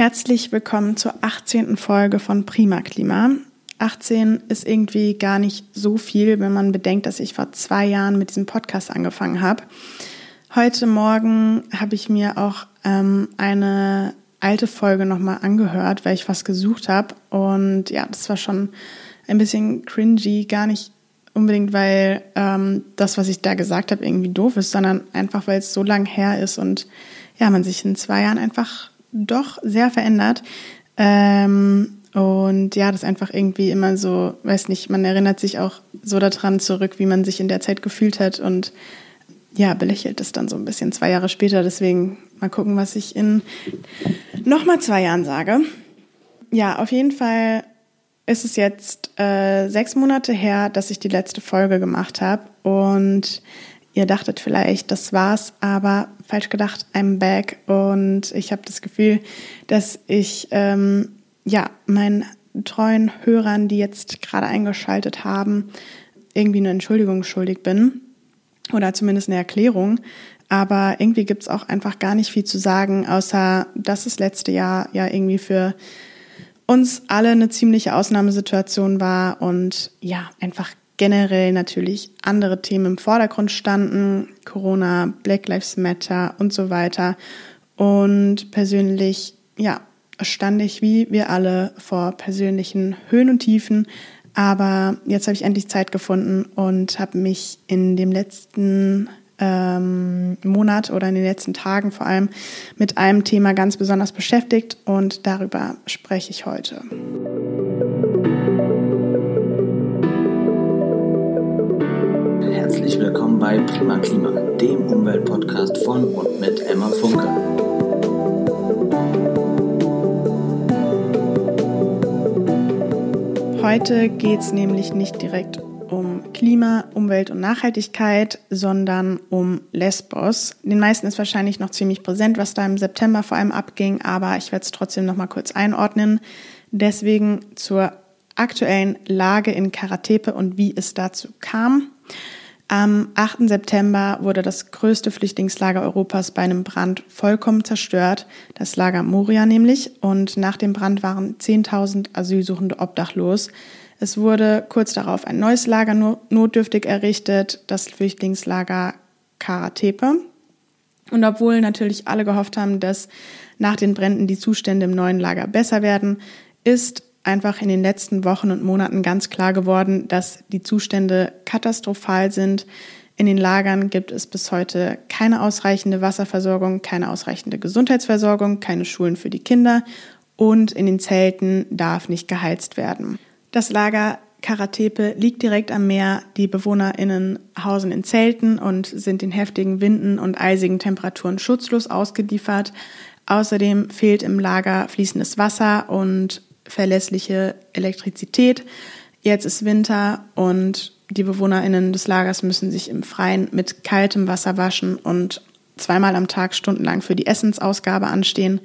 Herzlich willkommen zur 18. Folge von Prima Klima. 18 ist irgendwie gar nicht so viel, wenn man bedenkt, dass ich vor zwei Jahren mit diesem Podcast angefangen habe. Heute Morgen habe ich mir auch ähm, eine alte Folge nochmal angehört, weil ich was gesucht habe. Und ja, das war schon ein bisschen cringy, gar nicht unbedingt, weil ähm, das, was ich da gesagt habe, irgendwie doof ist, sondern einfach, weil es so lang her ist und ja, man sich in zwei Jahren einfach doch sehr verändert. Ähm, und ja, das einfach irgendwie immer so, weiß nicht, man erinnert sich auch so daran zurück, wie man sich in der Zeit gefühlt hat und ja, belächelt es dann so ein bisschen zwei Jahre später. Deswegen mal gucken, was ich in nochmal zwei Jahren sage. Ja, auf jeden Fall ist es jetzt äh, sechs Monate her, dass ich die letzte Folge gemacht habe und ihr dachtet vielleicht, das war's, aber falsch gedacht, I'm back und ich habe das Gefühl, dass ich ähm, ja, meinen treuen Hörern, die jetzt gerade eingeschaltet haben, irgendwie eine Entschuldigung schuldig bin oder zumindest eine Erklärung. Aber irgendwie gibt es auch einfach gar nicht viel zu sagen, außer dass das letzte Jahr ja irgendwie für uns alle eine ziemliche Ausnahmesituation war und ja, einfach generell natürlich andere Themen im Vordergrund standen, Corona, Black Lives Matter und so weiter. Und persönlich, ja, stand ich wie wir alle vor persönlichen Höhen und Tiefen. Aber jetzt habe ich endlich Zeit gefunden und habe mich in dem letzten ähm, Monat oder in den letzten Tagen vor allem mit einem Thema ganz besonders beschäftigt und darüber spreche ich heute. Willkommen bei Prima Klima, dem Umweltpodcast von und mit Emma Funke. Heute geht es nämlich nicht direkt um Klima, Umwelt und Nachhaltigkeit, sondern um Lesbos. Den meisten ist wahrscheinlich noch ziemlich präsent, was da im September vor allem abging, aber ich werde es trotzdem noch mal kurz einordnen. Deswegen zur aktuellen Lage in Karatepe und wie es dazu kam. Am 8. September wurde das größte Flüchtlingslager Europas bei einem Brand vollkommen zerstört, das Lager Moria nämlich, und nach dem Brand waren 10.000 Asylsuchende obdachlos. Es wurde kurz darauf ein neues Lager notdürftig errichtet, das Flüchtlingslager Karatepe. Und obwohl natürlich alle gehofft haben, dass nach den Bränden die Zustände im neuen Lager besser werden, ist einfach in den letzten Wochen und Monaten ganz klar geworden, dass die Zustände katastrophal sind. In den Lagern gibt es bis heute keine ausreichende Wasserversorgung, keine ausreichende Gesundheitsversorgung, keine Schulen für die Kinder und in den Zelten darf nicht geheizt werden. Das Lager Karatepe liegt direkt am Meer. Die BewohnerInnen hausen in Zelten und sind den heftigen Winden und eisigen Temperaturen schutzlos ausgeliefert. Außerdem fehlt im Lager fließendes Wasser und verlässliche Elektrizität. Jetzt ist Winter und die BewohnerInnen des Lagers müssen sich im Freien mit kaltem Wasser waschen und zweimal am Tag stundenlang für die Essensausgabe anstehen.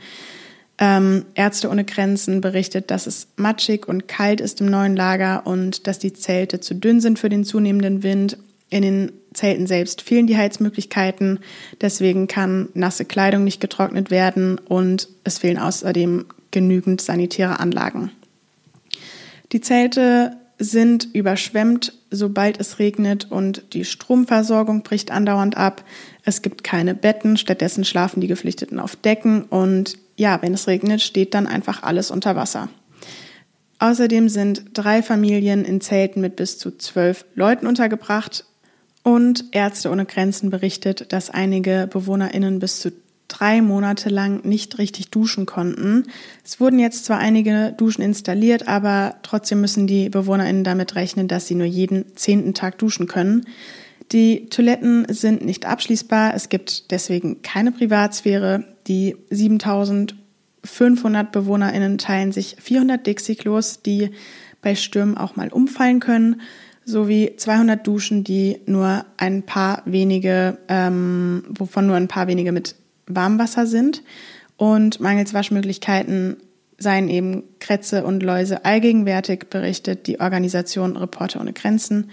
Ähm, Ärzte ohne Grenzen berichtet, dass es matschig und kalt ist im neuen Lager und dass die Zelte zu dünn sind für den zunehmenden Wind. In den Zelten selbst fehlen die Heizmöglichkeiten, deswegen kann nasse Kleidung nicht getrocknet werden und es fehlen außerdem genügend sanitäre Anlagen. Die Zelte sind überschwemmt, sobald es regnet und die Stromversorgung bricht andauernd ab. Es gibt keine Betten, stattdessen schlafen die Geflüchteten auf Decken und ja, wenn es regnet, steht dann einfach alles unter Wasser. Außerdem sind drei Familien in Zelten mit bis zu zwölf Leuten untergebracht und Ärzte ohne Grenzen berichtet, dass einige BewohnerInnen bis zu drei Monate lang nicht richtig duschen konnten. Es wurden jetzt zwar einige Duschen installiert, aber trotzdem müssen die BewohnerInnen damit rechnen, dass sie nur jeden zehnten Tag duschen können. Die Toiletten sind nicht abschließbar. Es gibt deswegen keine Privatsphäre. Die 7500 BewohnerInnen teilen sich 400 Dixie-Klos, die bei Stürmen auch mal umfallen können, sowie 200 Duschen, die nur ein paar wenige, ähm, wovon nur ein paar wenige mit Warmwasser sind und mangels Waschmöglichkeiten seien eben Krätze und Läuse allgegenwärtig, berichtet die Organisation Reporter ohne Grenzen.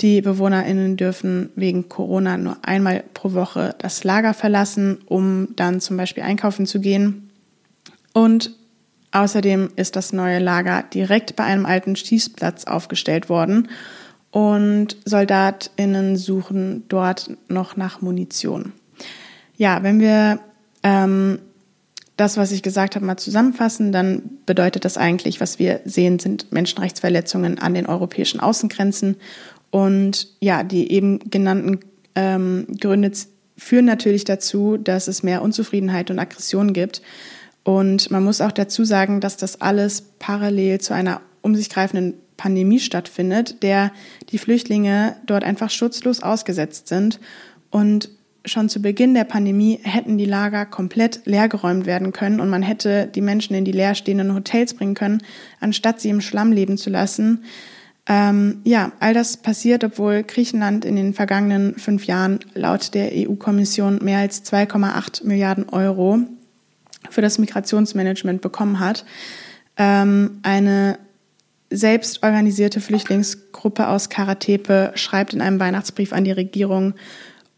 Die BewohnerInnen dürfen wegen Corona nur einmal pro Woche das Lager verlassen, um dann zum Beispiel einkaufen zu gehen. Und Außerdem ist das neue Lager direkt bei einem alten Schießplatz aufgestellt worden und Soldatinnen suchen dort noch nach Munition. Ja, wenn wir ähm, das, was ich gesagt habe, mal zusammenfassen, dann bedeutet das eigentlich, was wir sehen, sind Menschenrechtsverletzungen an den europäischen Außengrenzen. Und ja, die eben genannten ähm, Gründe führen natürlich dazu, dass es mehr Unzufriedenheit und Aggression gibt. Und man muss auch dazu sagen, dass das alles parallel zu einer um sich greifenden Pandemie stattfindet, der die Flüchtlinge dort einfach schutzlos ausgesetzt sind. Und schon zu Beginn der Pandemie hätten die Lager komplett leergeräumt werden können und man hätte die Menschen in die leerstehenden Hotels bringen können, anstatt sie im Schlamm leben zu lassen. Ähm, ja, all das passiert, obwohl Griechenland in den vergangenen fünf Jahren laut der EU-Kommission mehr als 2,8 Milliarden Euro für das Migrationsmanagement bekommen hat. Ähm, eine selbst organisierte Flüchtlingsgruppe aus Karatepe schreibt in einem Weihnachtsbrief an die Regierung,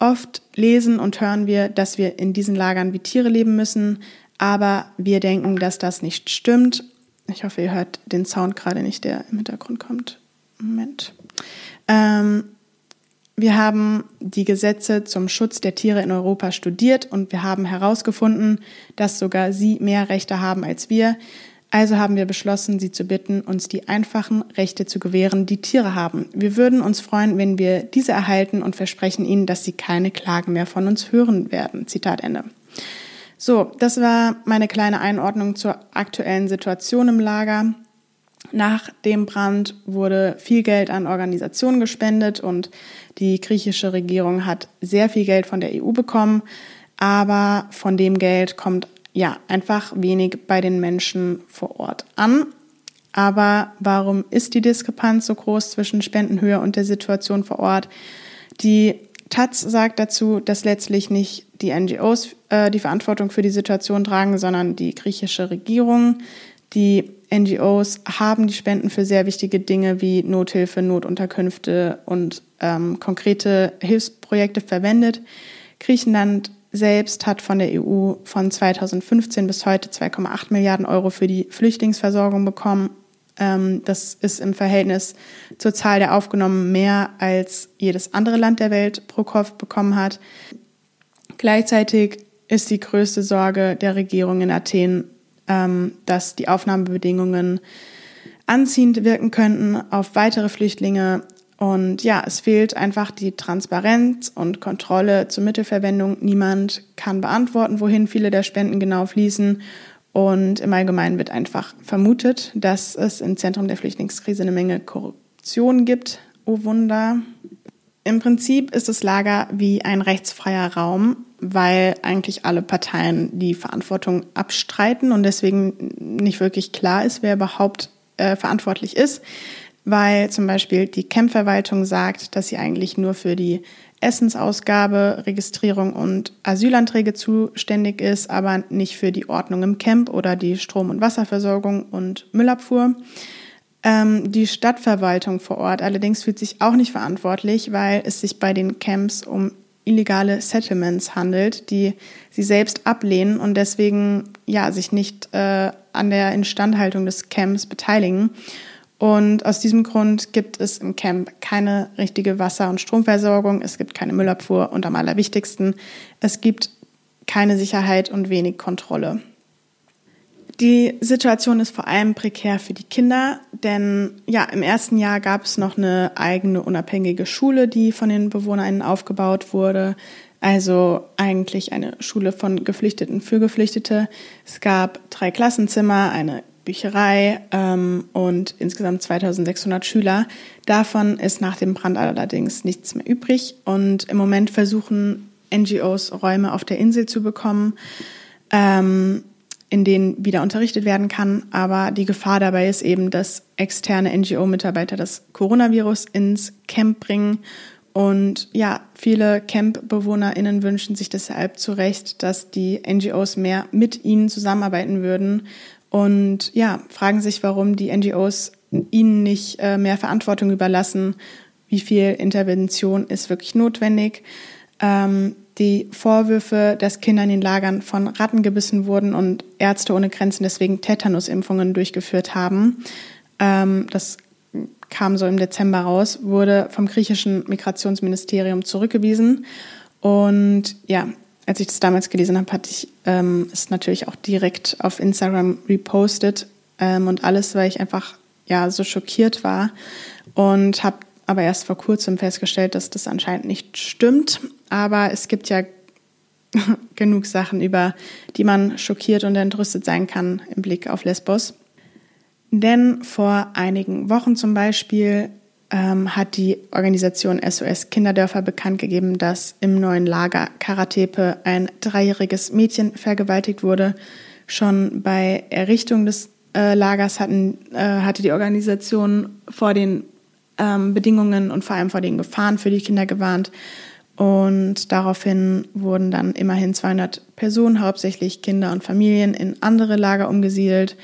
oft lesen und hören wir, dass wir in diesen Lagern wie Tiere leben müssen, aber wir denken, dass das nicht stimmt. Ich hoffe, ihr hört den Sound gerade nicht, der im Hintergrund kommt. Moment. Ähm, wir haben die Gesetze zum Schutz der Tiere in Europa studiert und wir haben herausgefunden, dass sogar sie mehr Rechte haben als wir. Also haben wir beschlossen, Sie zu bitten, uns die einfachen Rechte zu gewähren, die Tiere haben. Wir würden uns freuen, wenn wir diese erhalten und versprechen Ihnen, dass Sie keine Klagen mehr von uns hören werden. Zitat Ende. So, das war meine kleine Einordnung zur aktuellen Situation im Lager. Nach dem Brand wurde viel Geld an Organisationen gespendet und die griechische Regierung hat sehr viel Geld von der EU bekommen, aber von dem Geld kommt ja, einfach wenig bei den Menschen vor Ort an. Aber warum ist die Diskrepanz so groß zwischen Spendenhöhe und der Situation vor Ort? Die Taz sagt dazu, dass letztlich nicht die NGOs äh, die Verantwortung für die Situation tragen, sondern die griechische Regierung. Die NGOs haben die Spenden für sehr wichtige Dinge wie Nothilfe, Notunterkünfte und ähm, konkrete Hilfsprojekte verwendet. Griechenland selbst hat von der EU von 2015 bis heute 2,8 Milliarden Euro für die Flüchtlingsversorgung bekommen. Ähm, das ist im Verhältnis zur Zahl der Aufgenommen mehr als jedes andere Land der Welt pro Kopf bekommen hat. Gleichzeitig ist die größte Sorge der Regierung in Athen, ähm, dass die Aufnahmebedingungen anziehend wirken könnten auf weitere Flüchtlinge und ja, es fehlt einfach die Transparenz und Kontrolle zur Mittelverwendung. Niemand kann beantworten, wohin viele der Spenden genau fließen. Und im Allgemeinen wird einfach vermutet, dass es im Zentrum der Flüchtlingskrise eine Menge Korruption gibt. Oh Wunder. Im Prinzip ist das Lager wie ein rechtsfreier Raum, weil eigentlich alle Parteien die Verantwortung abstreiten und deswegen nicht wirklich klar ist, wer überhaupt äh, verantwortlich ist weil zum Beispiel die Campverwaltung sagt, dass sie eigentlich nur für die Essensausgabe, Registrierung und Asylanträge zuständig ist, aber nicht für die Ordnung im Camp oder die Strom- und Wasserversorgung und Müllabfuhr. Ähm, die Stadtverwaltung vor Ort allerdings fühlt sich auch nicht verantwortlich, weil es sich bei den Camps um illegale Settlements handelt, die sie selbst ablehnen und deswegen ja sich nicht äh, an der Instandhaltung des Camps beteiligen. Und aus diesem Grund gibt es im Camp keine richtige Wasser- und Stromversorgung, es gibt keine Müllabfuhr und am allerwichtigsten, es gibt keine Sicherheit und wenig Kontrolle. Die Situation ist vor allem prekär für die Kinder, denn ja, im ersten Jahr gab es noch eine eigene unabhängige Schule, die von den BewohnerInnen aufgebaut wurde. Also eigentlich eine Schule von Geflüchteten für Geflüchtete. Es gab drei Klassenzimmer, eine Bücherei ähm, und insgesamt 2600 Schüler. Davon ist nach dem Brand allerdings nichts mehr übrig und im Moment versuchen NGOs Räume auf der Insel zu bekommen, ähm, in denen wieder unterrichtet werden kann. Aber die Gefahr dabei ist eben, dass externe NGO-Mitarbeiter das Coronavirus ins Camp bringen. Und ja, viele Camp-BewohnerInnen wünschen sich deshalb zu Recht, dass die NGOs mehr mit ihnen zusammenarbeiten würden und ja, fragen sich, warum die NGOs ihnen nicht äh, mehr Verantwortung überlassen, wie viel Intervention ist wirklich notwendig. Ähm, die Vorwürfe, dass Kinder in den Lagern von Ratten gebissen wurden und Ärzte ohne Grenzen deswegen Tetanusimpfungen durchgeführt haben. Ähm, das kam so im Dezember raus, wurde vom griechischen Migrationsministerium zurückgewiesen. Und ja, als ich das damals gelesen habe, hatte ich ähm, es natürlich auch direkt auf Instagram repostet ähm, und alles, weil ich einfach ja so schockiert war und habe aber erst vor kurzem festgestellt, dass das anscheinend nicht stimmt. Aber es gibt ja genug Sachen, über die man schockiert und entrüstet sein kann im Blick auf Lesbos. Denn vor einigen Wochen zum Beispiel ähm, hat die Organisation SOS Kinderdörfer bekannt gegeben, dass im neuen Lager Karatepe ein dreijähriges Mädchen vergewaltigt wurde. Schon bei Errichtung des äh, Lagers hatten, äh, hatte die Organisation vor den ähm, Bedingungen und vor allem vor den Gefahren für die Kinder gewarnt. Und daraufhin wurden dann immerhin 200 Personen, hauptsächlich Kinder und Familien, in andere Lager umgesiedelt,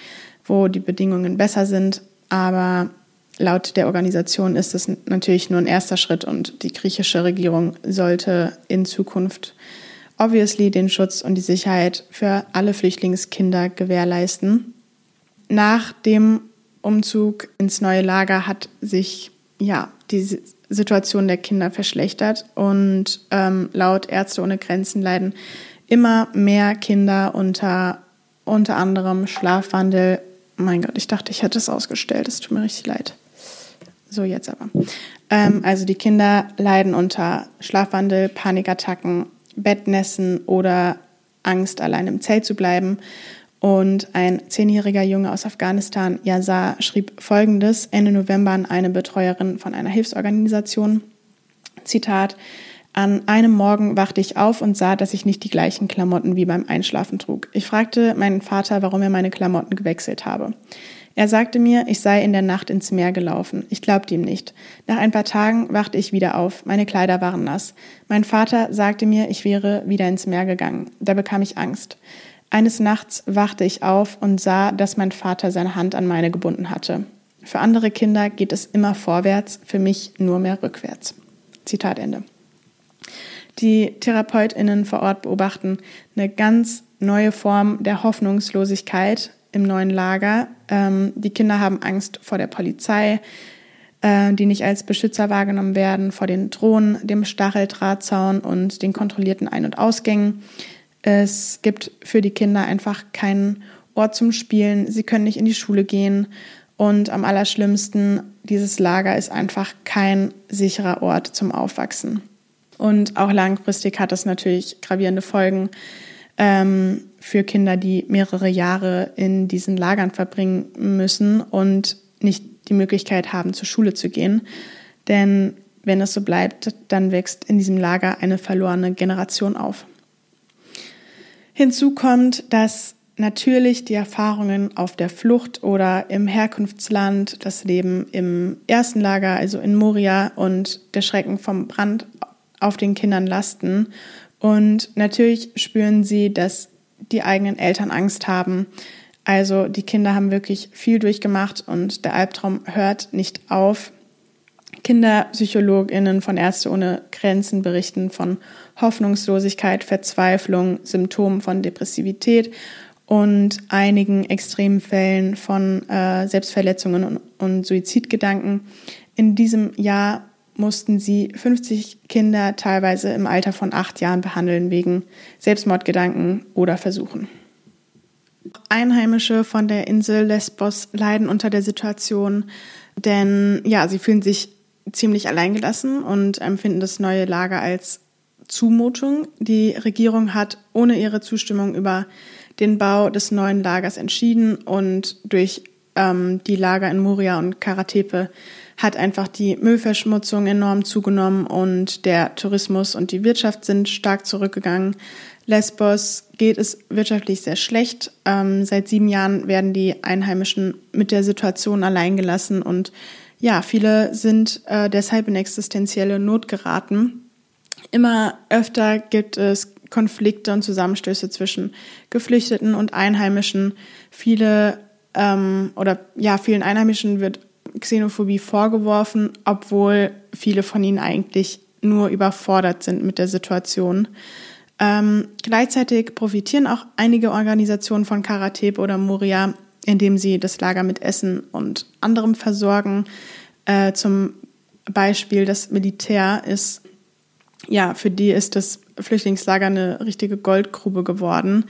wo die Bedingungen besser sind. Aber laut der Organisation ist es natürlich nur ein erster Schritt und die griechische Regierung sollte in Zukunft obviously den Schutz und die Sicherheit für alle Flüchtlingskinder gewährleisten. Nach dem Umzug ins neue Lager hat sich ja die Situation der Kinder verschlechtert und ähm, laut Ärzte ohne Grenzen leiden immer mehr Kinder unter unter anderem Schlafwandel. Mein Gott, ich dachte, ich hätte es ausgestellt. Es tut mir richtig leid. So jetzt aber. Ähm, also die Kinder leiden unter Schlafwandel, Panikattacken, Bettnässen oder Angst, allein im Zelt zu bleiben. Und ein zehnjähriger Junge aus Afghanistan, Yazar, schrieb Folgendes Ende November an eine Betreuerin von einer Hilfsorganisation. Zitat, an einem Morgen wachte ich auf und sah, dass ich nicht die gleichen Klamotten wie beim Einschlafen trug. Ich fragte meinen Vater, warum er meine Klamotten gewechselt habe. Er sagte mir, ich sei in der Nacht ins Meer gelaufen. Ich glaubte ihm nicht. Nach ein paar Tagen wachte ich wieder auf. Meine Kleider waren nass. Mein Vater sagte mir, ich wäre wieder ins Meer gegangen. Da bekam ich Angst. Eines Nachts wachte ich auf und sah, dass mein Vater seine Hand an meine gebunden hatte. Für andere Kinder geht es immer vorwärts, für mich nur mehr rückwärts. Zitat Ende. Die Therapeutinnen vor Ort beobachten eine ganz neue Form der Hoffnungslosigkeit im neuen Lager. Ähm, die Kinder haben Angst vor der Polizei, äh, die nicht als Beschützer wahrgenommen werden, vor den Drohnen, dem Stacheldrahtzaun und den kontrollierten Ein- und Ausgängen. Es gibt für die Kinder einfach keinen Ort zum Spielen. Sie können nicht in die Schule gehen. Und am allerschlimmsten, dieses Lager ist einfach kein sicherer Ort zum Aufwachsen. Und auch langfristig hat das natürlich gravierende Folgen ähm, für Kinder, die mehrere Jahre in diesen Lagern verbringen müssen und nicht die Möglichkeit haben, zur Schule zu gehen. Denn wenn es so bleibt, dann wächst in diesem Lager eine verlorene Generation auf. Hinzu kommt, dass natürlich die Erfahrungen auf der Flucht oder im Herkunftsland, das Leben im ersten Lager, also in Moria und der Schrecken vom Brand auf den Kindern lasten. Und natürlich spüren sie, dass die eigenen Eltern Angst haben. Also die Kinder haben wirklich viel durchgemacht und der Albtraum hört nicht auf. Kinderpsychologinnen von Ärzte ohne Grenzen berichten von Hoffnungslosigkeit, Verzweiflung, Symptomen von Depressivität und einigen extremen Fällen von äh, Selbstverletzungen und, und Suizidgedanken. In diesem Jahr mussten sie 50 Kinder teilweise im Alter von acht Jahren behandeln wegen Selbstmordgedanken oder Versuchen. Einheimische von der Insel Lesbos leiden unter der Situation, denn ja, sie fühlen sich ziemlich alleingelassen und empfinden das neue Lager als Zumutung. Die Regierung hat ohne ihre Zustimmung über den Bau des neuen Lagers entschieden und durch ähm, die Lager in Moria und Karatepe hat einfach die Müllverschmutzung enorm zugenommen und der Tourismus und die Wirtschaft sind stark zurückgegangen. Lesbos geht es wirtschaftlich sehr schlecht. Ähm, seit sieben Jahren werden die Einheimischen mit der Situation alleingelassen und ja, viele sind äh, deshalb in existenzielle Not geraten. Immer öfter gibt es Konflikte und Zusammenstöße zwischen Geflüchteten und Einheimischen. Viele ähm, oder ja, vielen Einheimischen wird Xenophobie vorgeworfen, obwohl viele von ihnen eigentlich nur überfordert sind mit der Situation. Ähm, gleichzeitig profitieren auch einige Organisationen von Karatep oder Moria, indem sie das Lager mit Essen und anderem versorgen. Äh, zum Beispiel das Militär ist, ja, für die ist das Flüchtlingslager eine richtige Goldgrube geworden,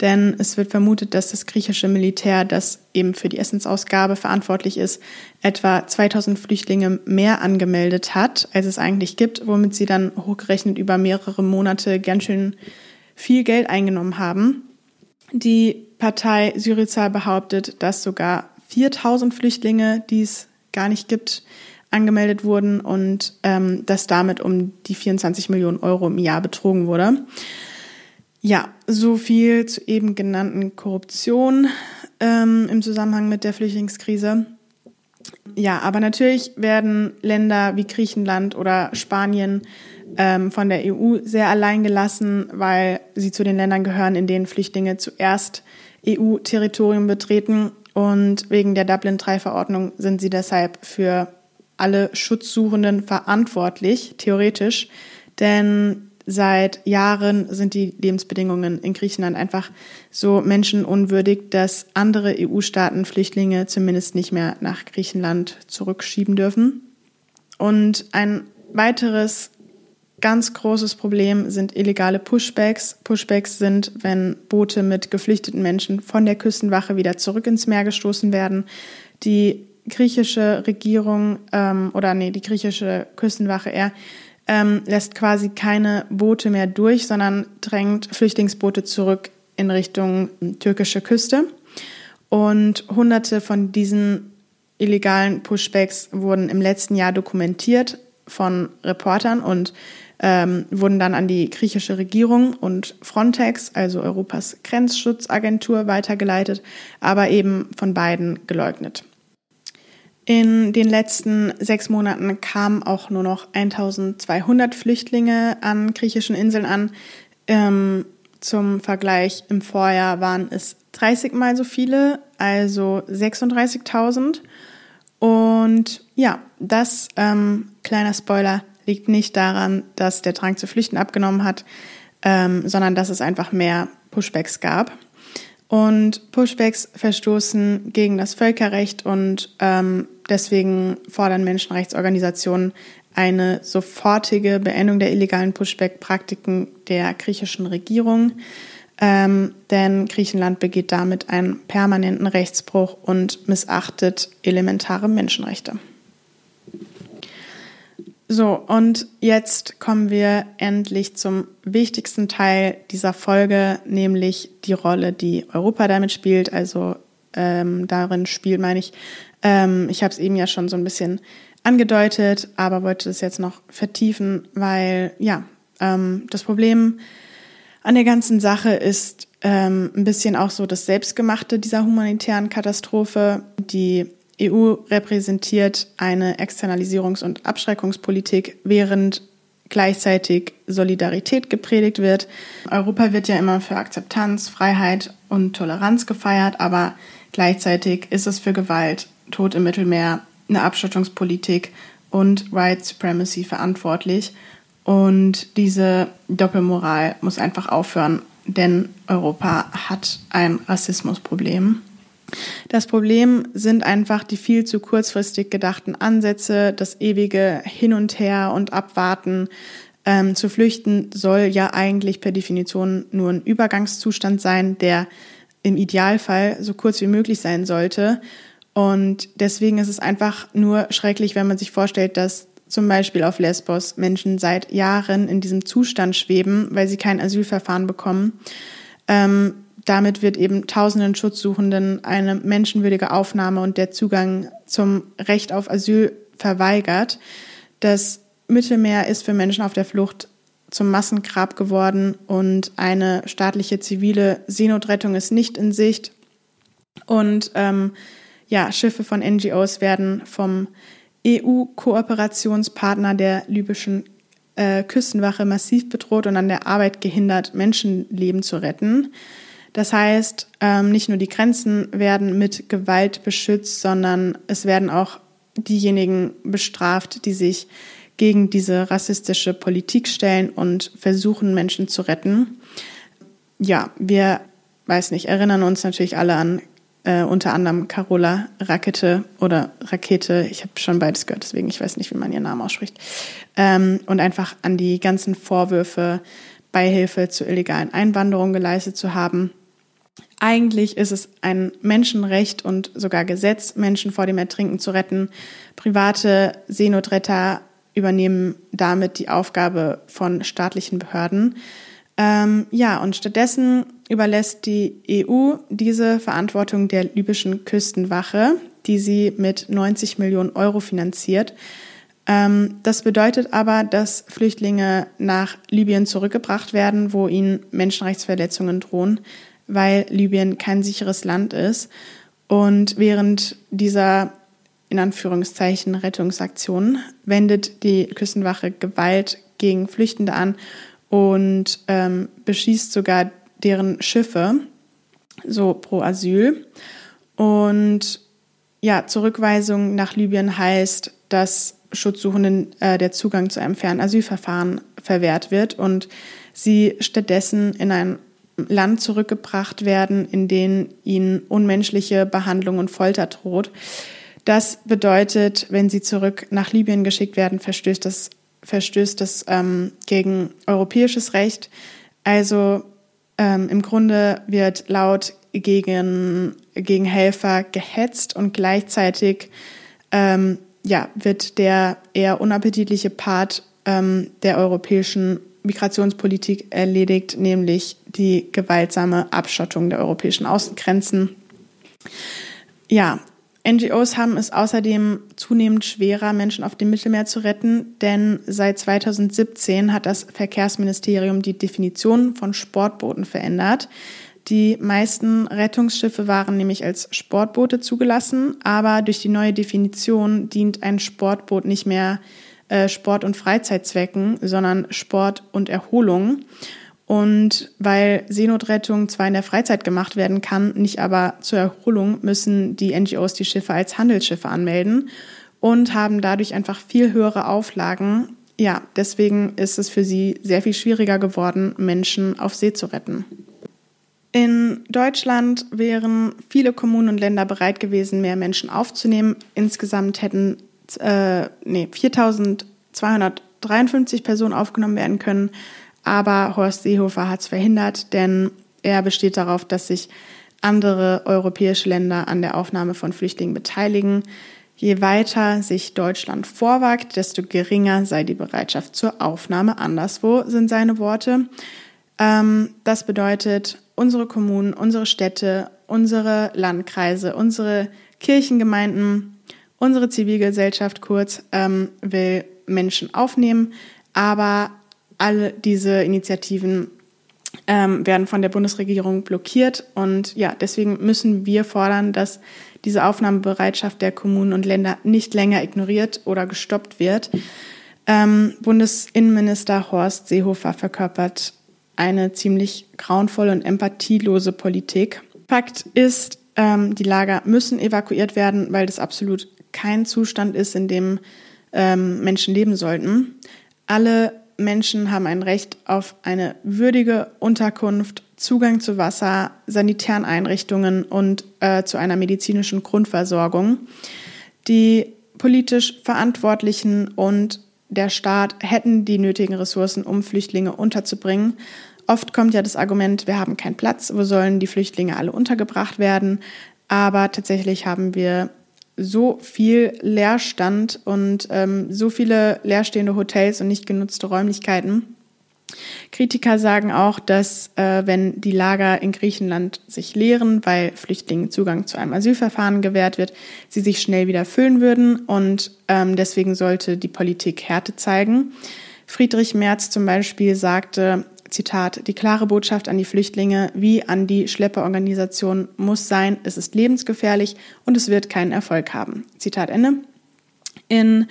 denn es wird vermutet, dass das griechische Militär, das eben für die Essensausgabe verantwortlich ist, etwa 2000 Flüchtlinge mehr angemeldet hat, als es eigentlich gibt, womit sie dann hochgerechnet über mehrere Monate ganz schön viel Geld eingenommen haben. Die Partei Syriza behauptet, dass sogar 4000 Flüchtlinge, die es gar nicht gibt, angemeldet wurden und ähm, dass damit um die 24 Millionen Euro im Jahr betrogen wurde. Ja, so viel zu eben genannten Korruption ähm, im Zusammenhang mit der Flüchtlingskrise. Ja, aber natürlich werden Länder wie Griechenland oder Spanien ähm, von der EU sehr allein gelassen, weil sie zu den Ländern gehören, in denen Flüchtlinge zuerst EU-Territorium betreten. Und wegen der Dublin-3-Verordnung sind sie deshalb für alle Schutzsuchenden verantwortlich, theoretisch. Denn seit Jahren sind die Lebensbedingungen in Griechenland einfach so menschenunwürdig, dass andere EU-Staaten Flüchtlinge zumindest nicht mehr nach Griechenland zurückschieben dürfen. Und ein weiteres ganz großes Problem sind illegale Pushbacks. Pushbacks sind, wenn Boote mit geflüchteten Menschen von der Küstenwache wieder zurück ins Meer gestoßen werden. Die griechische Regierung ähm, oder nee, die griechische Küstenwache eher ähm, lässt quasi keine Boote mehr durch, sondern drängt Flüchtlingsboote zurück in Richtung türkische Küste. Und hunderte von diesen illegalen Pushbacks wurden im letzten Jahr dokumentiert von Reportern und ähm, wurden dann an die griechische Regierung und Frontex, also Europas Grenzschutzagentur, weitergeleitet, aber eben von beiden geleugnet. In den letzten sechs Monaten kamen auch nur noch 1200 Flüchtlinge an griechischen Inseln an. Ähm, zum Vergleich, im Vorjahr waren es 30 mal so viele, also 36.000. Und ja, das, ähm, kleiner Spoiler, liegt nicht daran, dass der Drang zu flüchten abgenommen hat, ähm, sondern dass es einfach mehr Pushbacks gab. Und Pushbacks verstoßen gegen das Völkerrecht und ähm, deswegen fordern Menschenrechtsorganisationen eine sofortige Beendung der illegalen Pushback-Praktiken der griechischen Regierung. Ähm, denn Griechenland begeht damit einen permanenten Rechtsbruch und missachtet elementare Menschenrechte. So, und jetzt kommen wir endlich zum wichtigsten Teil dieser Folge, nämlich die Rolle, die Europa damit spielt. Also ähm, darin spielt, meine ich, ähm, ich habe es eben ja schon so ein bisschen angedeutet, aber wollte das jetzt noch vertiefen, weil ja, ähm, das Problem an der ganzen Sache ist ähm, ein bisschen auch so das Selbstgemachte dieser humanitären Katastrophe. Die EU repräsentiert eine Externalisierungs- und Abschreckungspolitik, während gleichzeitig Solidarität gepredigt wird. Europa wird ja immer für Akzeptanz, Freiheit und Toleranz gefeiert, aber gleichzeitig ist es für Gewalt, Tod im Mittelmeer, eine Abschottungspolitik und White Supremacy verantwortlich. Und diese Doppelmoral muss einfach aufhören, denn Europa hat ein Rassismusproblem. Das Problem sind einfach die viel zu kurzfristig gedachten Ansätze, das ewige Hin und Her und Abwarten. Ähm, zu flüchten soll ja eigentlich per Definition nur ein Übergangszustand sein, der im Idealfall so kurz wie möglich sein sollte. Und deswegen ist es einfach nur schrecklich, wenn man sich vorstellt, dass zum Beispiel auf Lesbos Menschen seit Jahren in diesem Zustand schweben, weil sie kein Asylverfahren bekommen. Ähm, damit wird eben tausenden Schutzsuchenden eine menschenwürdige Aufnahme und der Zugang zum Recht auf Asyl verweigert. Das Mittelmeer ist für Menschen auf der Flucht zum Massengrab geworden und eine staatliche zivile Seenotrettung ist nicht in Sicht. Und ähm, ja, Schiffe von NGOs werden vom EU-Kooperationspartner der libyschen äh, Küstenwache massiv bedroht und an der Arbeit gehindert, Menschenleben zu retten. Das heißt, ähm, nicht nur die Grenzen werden mit Gewalt beschützt, sondern es werden auch diejenigen bestraft, die sich gegen diese rassistische Politik stellen und versuchen, Menschen zu retten. Ja, wir, weiß nicht, erinnern uns natürlich alle an äh, unter anderem Carola Rakete oder Rakete, ich habe schon beides gehört, deswegen ich weiß nicht, wie man ihren Namen ausspricht. Ähm, und einfach an die ganzen Vorwürfe, Beihilfe zur illegalen Einwanderung geleistet zu haben. Eigentlich ist es ein Menschenrecht und sogar Gesetz, Menschen vor dem Ertrinken zu retten. Private Seenotretter übernehmen damit die Aufgabe von staatlichen Behörden. Ähm, ja, und stattdessen überlässt die EU diese Verantwortung der libyschen Küstenwache, die sie mit 90 Millionen Euro finanziert. Ähm, das bedeutet aber, dass Flüchtlinge nach Libyen zurückgebracht werden, wo ihnen Menschenrechtsverletzungen drohen, weil Libyen kein sicheres Land ist. Und während dieser in Anführungszeichen Rettungsaktion wendet die Küstenwache Gewalt gegen Flüchtende an und ähm, beschießt sogar deren Schiffe, so pro Asyl. Und ja, Zurückweisung nach Libyen heißt, dass Schutzsuchenden äh, der Zugang zu einem fairen Asylverfahren verwehrt wird und sie stattdessen in ein Land zurückgebracht werden, in dem ihnen unmenschliche Behandlung und Folter droht. Das bedeutet, wenn sie zurück nach Libyen geschickt werden, verstößt das, verstößt das ähm, gegen europäisches Recht. Also ähm, im Grunde wird laut gegen, gegen Helfer gehetzt und gleichzeitig ähm, ja, wird der eher unappetitliche Part ähm, der europäischen Migrationspolitik erledigt, nämlich die gewaltsame Abschottung der europäischen Außengrenzen. Ja, NGOs haben es außerdem zunehmend schwerer, Menschen auf dem Mittelmeer zu retten, denn seit 2017 hat das Verkehrsministerium die Definition von Sportbooten verändert. Die meisten Rettungsschiffe waren nämlich als Sportboote zugelassen, aber durch die neue Definition dient ein Sportboot nicht mehr äh, Sport- und Freizeitzwecken, sondern Sport und Erholung. Und weil Seenotrettung zwar in der Freizeit gemacht werden kann, nicht aber zur Erholung, müssen die NGOs die Schiffe als Handelsschiffe anmelden und haben dadurch einfach viel höhere Auflagen. Ja, deswegen ist es für sie sehr viel schwieriger geworden, Menschen auf See zu retten. In Deutschland wären viele Kommunen und Länder bereit gewesen, mehr Menschen aufzunehmen. Insgesamt hätten äh, nee, 4.253 Personen aufgenommen werden können. Aber Horst Seehofer hat es verhindert, denn er besteht darauf, dass sich andere europäische Länder an der Aufnahme von Flüchtlingen beteiligen. Je weiter sich Deutschland vorwagt, desto geringer sei die Bereitschaft zur Aufnahme. Anderswo sind seine Worte. Ähm, das bedeutet, unsere Kommunen, unsere Städte, unsere Landkreise, unsere Kirchengemeinden, unsere Zivilgesellschaft kurz ähm, will Menschen aufnehmen, aber all diese Initiativen ähm, werden von der Bundesregierung blockiert. Und ja, deswegen müssen wir fordern, dass diese Aufnahmebereitschaft der Kommunen und Länder nicht länger ignoriert oder gestoppt wird. Ähm, Bundesinnenminister Horst Seehofer verkörpert eine ziemlich grauenvolle und empathielose Politik. Fakt ist, ähm, die Lager müssen evakuiert werden, weil das absolut kein Zustand ist, in dem ähm, Menschen leben sollten. Alle Menschen haben ein Recht auf eine würdige Unterkunft, Zugang zu Wasser, sanitären Einrichtungen und äh, zu einer medizinischen Grundversorgung. Die politisch Verantwortlichen und der Staat hätten die nötigen Ressourcen, um Flüchtlinge unterzubringen. Oft kommt ja das Argument, wir haben keinen Platz, wo sollen die Flüchtlinge alle untergebracht werden? Aber tatsächlich haben wir so viel Leerstand und ähm, so viele leerstehende Hotels und nicht genutzte Räumlichkeiten. Kritiker sagen auch, dass äh, wenn die Lager in Griechenland sich leeren, weil Flüchtlingen Zugang zu einem Asylverfahren gewährt wird, sie sich schnell wieder füllen würden und ähm, deswegen sollte die Politik Härte zeigen. Friedrich Merz zum Beispiel sagte, Zitat, die klare Botschaft an die Flüchtlinge wie an die Schlepperorganisation muss sein, es ist lebensgefährlich und es wird keinen Erfolg haben. Zitat Ende. In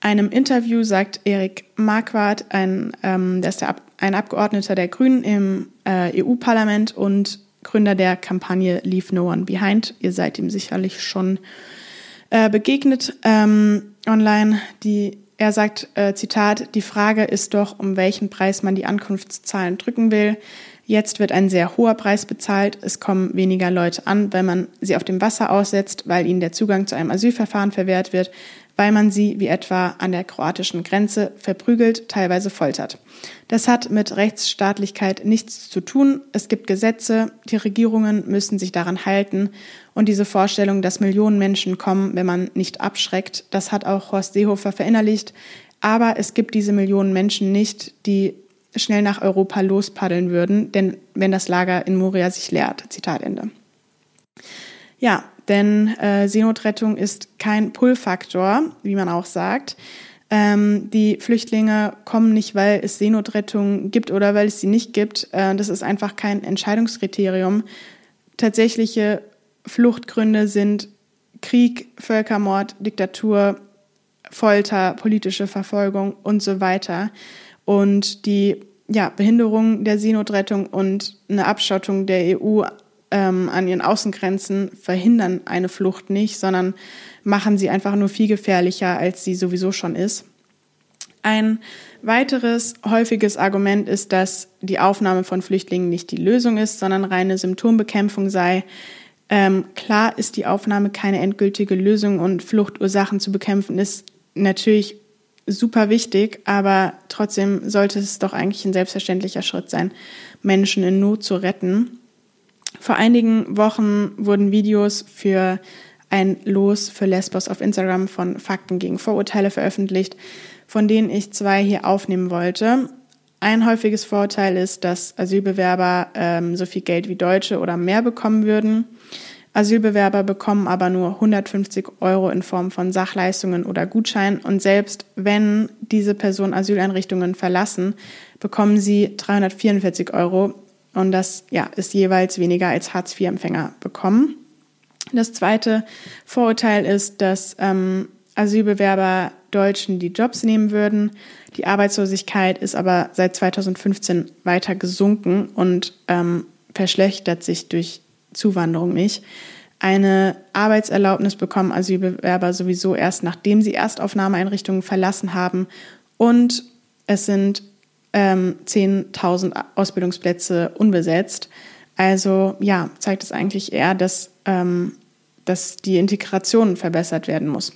einem Interview sagt Erik Marquardt, ein, ähm, der ist der Ab ein Abgeordneter der Grünen im äh, EU-Parlament und Gründer der Kampagne Leave No One Behind. Ihr seid ihm sicherlich schon äh, begegnet ähm, online. Die er sagt, äh, Zitat, die Frage ist doch, um welchen Preis man die Ankunftszahlen drücken will. Jetzt wird ein sehr hoher Preis bezahlt. Es kommen weniger Leute an, weil man sie auf dem Wasser aussetzt, weil ihnen der Zugang zu einem Asylverfahren verwehrt wird, weil man sie, wie etwa an der kroatischen Grenze, verprügelt, teilweise foltert. Das hat mit Rechtsstaatlichkeit nichts zu tun. Es gibt Gesetze, die Regierungen müssen sich daran halten. Und diese Vorstellung, dass Millionen Menschen kommen, wenn man nicht abschreckt, das hat auch Horst Seehofer verinnerlicht. Aber es gibt diese Millionen Menschen nicht, die schnell nach Europa lospaddeln würden, denn wenn das Lager in Moria sich leert. Zitat Ende. Ja, denn äh, Seenotrettung ist kein Pull-Faktor, wie man auch sagt. Ähm, die Flüchtlinge kommen nicht, weil es Seenotrettung gibt oder weil es sie nicht gibt. Äh, das ist einfach kein Entscheidungskriterium. Tatsächliche Fluchtgründe sind Krieg, Völkermord, Diktatur, Folter, politische Verfolgung und so weiter. Und die ja, Behinderung der Seenotrettung und eine Abschottung der EU ähm, an ihren Außengrenzen verhindern eine Flucht nicht, sondern machen sie einfach nur viel gefährlicher, als sie sowieso schon ist. Ein weiteres häufiges Argument ist, dass die Aufnahme von Flüchtlingen nicht die Lösung ist, sondern reine Symptombekämpfung sei. Ähm, klar ist die Aufnahme keine endgültige Lösung und Fluchtursachen zu bekämpfen ist natürlich super wichtig, aber trotzdem sollte es doch eigentlich ein selbstverständlicher Schritt sein, Menschen in Not zu retten. Vor einigen Wochen wurden Videos für ein Los für Lesbos auf Instagram von Fakten gegen Vorurteile veröffentlicht, von denen ich zwei hier aufnehmen wollte. Ein häufiges Vorurteil ist, dass Asylbewerber ähm, so viel Geld wie Deutsche oder mehr bekommen würden. Asylbewerber bekommen aber nur 150 Euro in Form von Sachleistungen oder Gutscheinen und selbst wenn diese Personen Asyleinrichtungen verlassen, bekommen sie 344 Euro und das ja, ist jeweils weniger als Hartz-IV-Empfänger bekommen. Das zweite Vorurteil ist, dass ähm, Asylbewerber Deutschen die Jobs nehmen würden. Die Arbeitslosigkeit ist aber seit 2015 weiter gesunken und ähm, verschlechtert sich durch Zuwanderung nicht. Eine Arbeitserlaubnis bekommen Asylbewerber sowieso erst, nachdem sie Erstaufnahmeeinrichtungen verlassen haben. Und es sind ähm, 10.000 Ausbildungsplätze unbesetzt. Also ja, zeigt es eigentlich eher, dass, ähm, dass die Integration verbessert werden muss.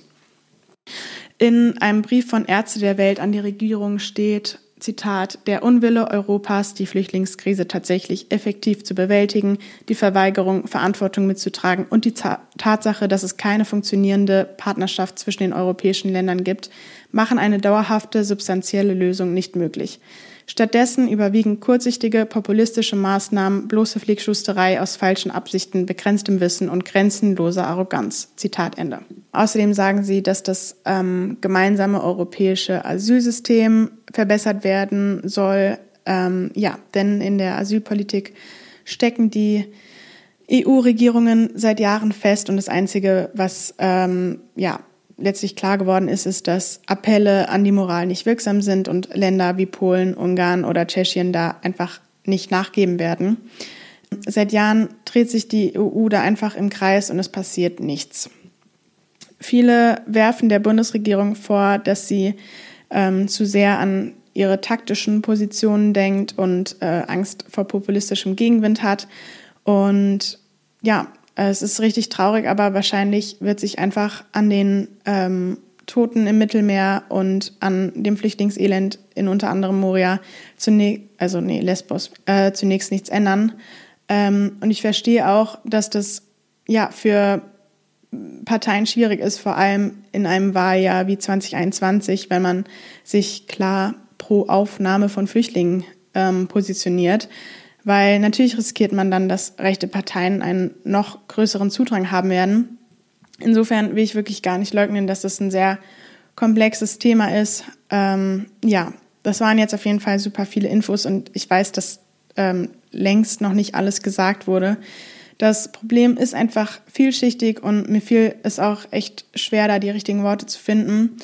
In einem Brief von Ärzte der Welt an die Regierung steht, Zitat, der Unwille Europas, die Flüchtlingskrise tatsächlich effektiv zu bewältigen, die Verweigerung, Verantwortung mitzutragen und die Tatsache, dass es keine funktionierende Partnerschaft zwischen den europäischen Ländern gibt, machen eine dauerhafte, substanzielle Lösung nicht möglich. Stattdessen überwiegen kurzsichtige, populistische Maßnahmen, bloße Flickschusterei aus falschen Absichten, begrenztem Wissen und grenzenloser Arroganz. Zitat Ende. Außerdem sagen sie, dass das ähm, gemeinsame europäische Asylsystem verbessert werden soll. Ähm, ja, denn in der Asylpolitik stecken die EU-Regierungen seit Jahren fest und das Einzige, was ähm, ja letztlich klar geworden ist, ist, dass Appelle an die Moral nicht wirksam sind und Länder wie Polen, Ungarn oder Tschechien da einfach nicht nachgeben werden. Seit Jahren dreht sich die EU da einfach im Kreis und es passiert nichts. Viele werfen der Bundesregierung vor, dass sie ähm, zu sehr an ihre taktischen Positionen denkt und äh, Angst vor populistischem Gegenwind hat. Und ja, es ist richtig traurig, aber wahrscheinlich wird sich einfach an den ähm, Toten im Mittelmeer und an dem Flüchtlingselend in unter anderem Moria zunächst, also nee, Lesbos, äh, zunächst nichts ändern. Ähm, und ich verstehe auch, dass das ja für Parteien schwierig ist, vor allem in einem Wahljahr wie 2021, wenn man sich klar pro Aufnahme von Flüchtlingen ähm, positioniert weil natürlich riskiert man dann, dass rechte Parteien einen noch größeren Zudrang haben werden. Insofern will ich wirklich gar nicht leugnen, dass das ein sehr komplexes Thema ist. Ähm, ja, das waren jetzt auf jeden Fall super viele Infos und ich weiß, dass ähm, längst noch nicht alles gesagt wurde. Das Problem ist einfach vielschichtig und mir fiel es auch echt schwer, da die richtigen Worte zu finden.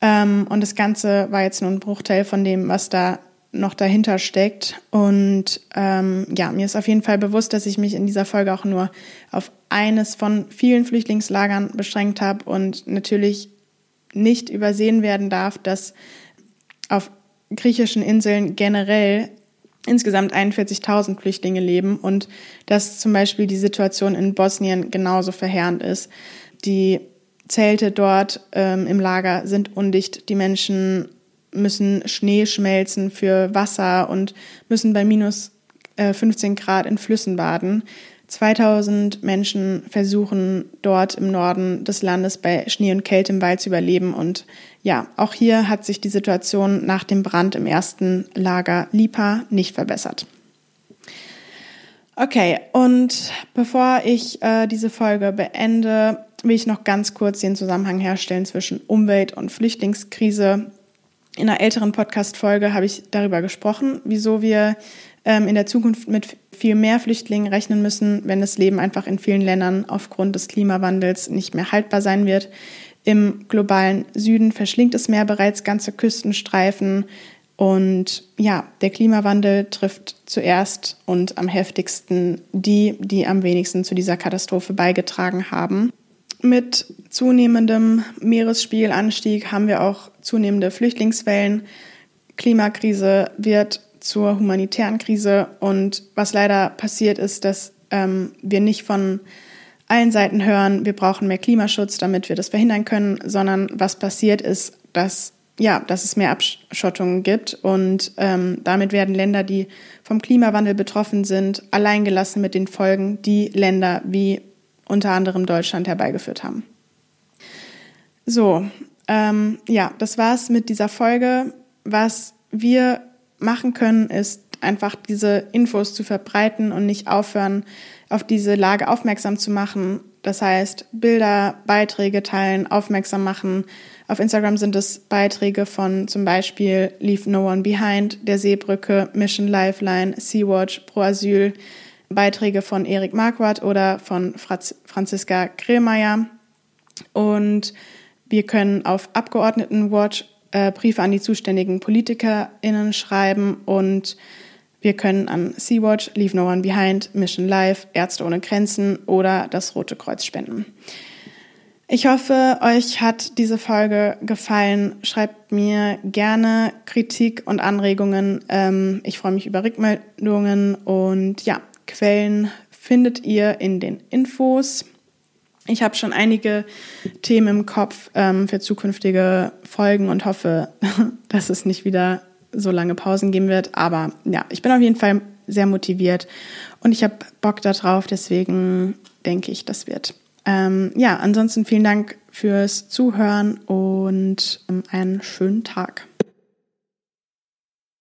Ähm, und das Ganze war jetzt nur ein Bruchteil von dem, was da noch dahinter steckt. Und ähm, ja, mir ist auf jeden Fall bewusst, dass ich mich in dieser Folge auch nur auf eines von vielen Flüchtlingslagern beschränkt habe und natürlich nicht übersehen werden darf, dass auf griechischen Inseln generell insgesamt 41.000 Flüchtlinge leben und dass zum Beispiel die Situation in Bosnien genauso verheerend ist. Die Zelte dort ähm, im Lager sind undicht, die Menschen müssen Schnee schmelzen für Wasser und müssen bei minus äh, 15 Grad in Flüssen baden. 2000 Menschen versuchen dort im Norden des Landes bei Schnee und Kälte im Wald zu überleben. Und ja, auch hier hat sich die Situation nach dem Brand im ersten Lager Lipa nicht verbessert. Okay, und bevor ich äh, diese Folge beende, will ich noch ganz kurz den Zusammenhang herstellen zwischen Umwelt- und Flüchtlingskrise. In einer älteren Podcast-Folge habe ich darüber gesprochen, wieso wir ähm, in der Zukunft mit viel mehr Flüchtlingen rechnen müssen, wenn das Leben einfach in vielen Ländern aufgrund des Klimawandels nicht mehr haltbar sein wird. Im globalen Süden verschlingt das Meer bereits ganze Küstenstreifen. Und ja, der Klimawandel trifft zuerst und am heftigsten die, die am wenigsten zu dieser Katastrophe beigetragen haben. Mit zunehmendem Meeresspiegelanstieg haben wir auch zunehmende Flüchtlingswellen. Klimakrise wird zur humanitären Krise. Und was leider passiert ist, dass ähm, wir nicht von allen Seiten hören, wir brauchen mehr Klimaschutz, damit wir das verhindern können, sondern was passiert ist, dass ja, dass es mehr Abschottungen gibt und ähm, damit werden Länder, die vom Klimawandel betroffen sind, alleingelassen mit den Folgen, die Länder wie unter anderem Deutschland herbeigeführt haben. So, ähm, ja, das war's mit dieser Folge. Was wir machen können, ist einfach diese Infos zu verbreiten und nicht aufhören, auf diese Lage aufmerksam zu machen. Das heißt, Bilder, Beiträge teilen, aufmerksam machen. Auf Instagram sind es Beiträge von zum Beispiel Leave No One Behind, der Seebrücke, Mission Lifeline, Sea-Watch, Pro Asyl, Beiträge von Erik Marquardt oder von Franziska Grillmeier. Und wir können auf Abgeordnetenwatch äh, Briefe an die zuständigen PolitikerInnen schreiben und wir können an Sea-Watch, Leave No One Behind, Mission Life, Ärzte ohne Grenzen oder das Rote Kreuz spenden. Ich hoffe, euch hat diese Folge gefallen. Schreibt mir gerne Kritik und Anregungen. Ähm, ich freue mich über Rückmeldungen und ja, Quellen findet ihr in den Infos. Ich habe schon einige Themen im Kopf ähm, für zukünftige Folgen und hoffe, dass es nicht wieder so lange Pausen geben wird. Aber ja, ich bin auf jeden Fall sehr motiviert und ich habe Bock darauf. Deswegen denke ich, das wird. Ähm, ja, ansonsten vielen Dank fürs Zuhören und ähm, einen schönen Tag.